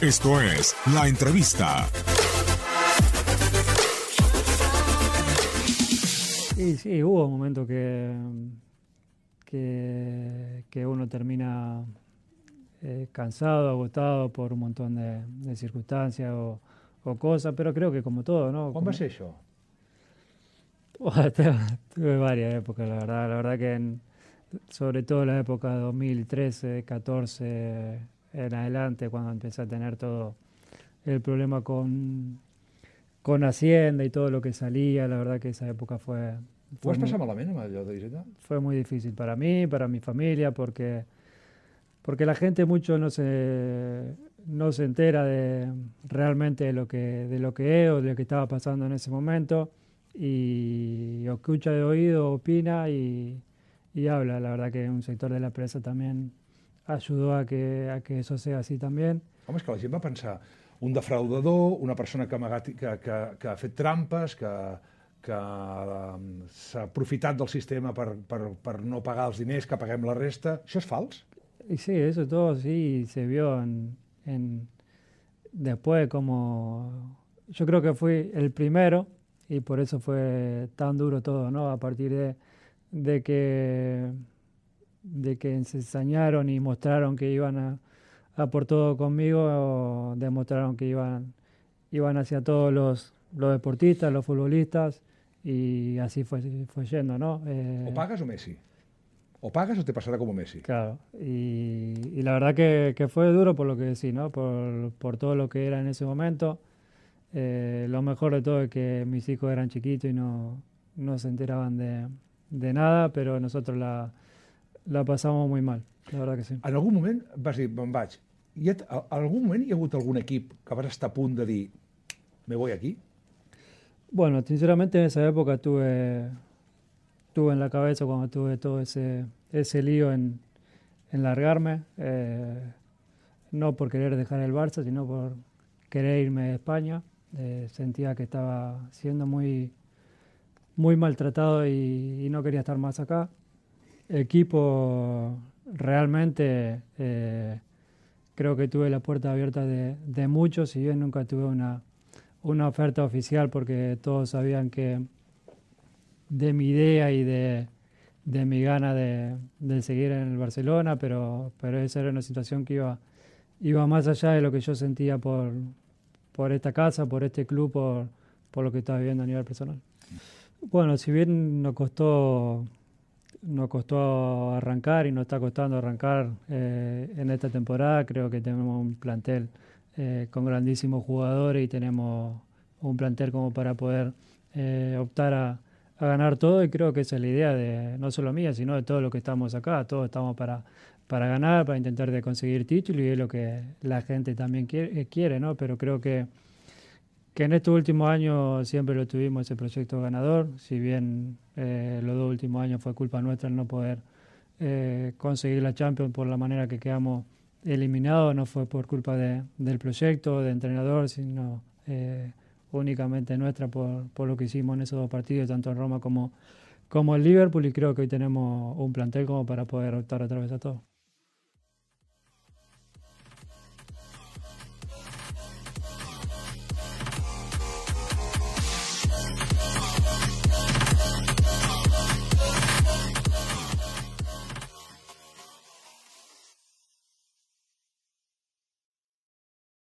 Esto es La Entrevista. Sí, sí, hubo un momento que, que, que uno termina eh, cansado, agotado por un montón de, de circunstancias o, o, cosas, pero creo que como todo, ¿no? Ser això? Bueno, tuve, varias épocas, la verdad. La verdad que en, sobre todo la época 2013, 14 en adelante, cuando empecé a tener todo el problema con, con Hacienda y todo lo que salía, la verdad que esa época fue... Fue allò d'Hisenda? fue muy difícil para mí, para mi familia, porque, porque la gente mucho no se, no se entera de realmente de lo, que, de lo que es o de lo que estaba pasando en ese momento y escucha de oído, opina y, y habla. La verdad que un sector de la prensa también ayudó a que, a que eso sea así también. Home, és que la gent va pensar un defraudador, una persona que ha, amagat, que, que, que ha fet trampes, que, que um, s'ha aprofitat del sistema per, per, per no pagar els diners, que paguem la resta. Això és fals? Y sí, eso todo sí se vio en, en- después como yo creo que fui el primero y por eso fue tan duro todo, ¿no? A partir de, de que de que se ensañaron y mostraron que iban a, a por todo conmigo, demostraron que iban iban hacia todos los, los deportistas, los futbolistas y así fue, fue yendo, ¿no? Eh, O pagues o Messi? O pagues o te passarà com a Messi? Claro, y, y la verdad que, que fue duro por lo que decís, ¿no? Por, por todo lo que era en ese momento. Eh, lo mejor de todo es que mis hijos eran chiquitos y no, no se enteraban de, de nada, pero nosotros la, la pasamos muy mal, la verdad que sí. En algun moment vas dir, me'n vaig. I et, a, a algun moment hi ha hagut algun equip que vas estar a punt de dir me voy aquí? Bueno, sinceramente en esa época tuve, tuve en la cabeza cuando tuve todo ese, ese lío en, en largarme, eh, no por querer dejar el Barça, sino por querer irme de España. Eh, sentía que estaba siendo muy, muy maltratado y, y no quería estar más acá. Equipo realmente eh, creo que tuve la puerta abierta de, de muchos, si bien nunca tuve una, una oferta oficial porque todos sabían que de mi idea y de, de mi gana de, de seguir en el Barcelona, pero, pero esa era una situación que iba, iba más allá de lo que yo sentía por, por esta casa, por este club, por, por lo que estaba viviendo a nivel personal. Bueno, si bien nos costó, nos costó arrancar y nos está costando arrancar eh, en esta temporada, creo que tenemos un plantel eh, con grandísimos jugadores y tenemos un plantel como para poder eh, optar a, ganar todo. Y creo que esa es la idea de no solo mía, sino de todos los que estamos acá, todos estamos para, para ganar, para intentar de conseguir títulos y es lo que la gente también quiere, quiere ¿no? Pero creo que, que en estos últimos años siempre lo tuvimos ese proyecto ganador, si bien eh, los dos últimos años fue culpa nuestra el no poder eh, conseguir la Champions por la manera que quedamos eliminados, no fue por culpa de, del proyecto, de entrenador, sino eh, únicamente nuestra por, por lo que hicimos en esos dos partidos, tanto en Roma como, como en Liverpool, y creo que hoy tenemos un plantel como para poder optar otra vez a todo.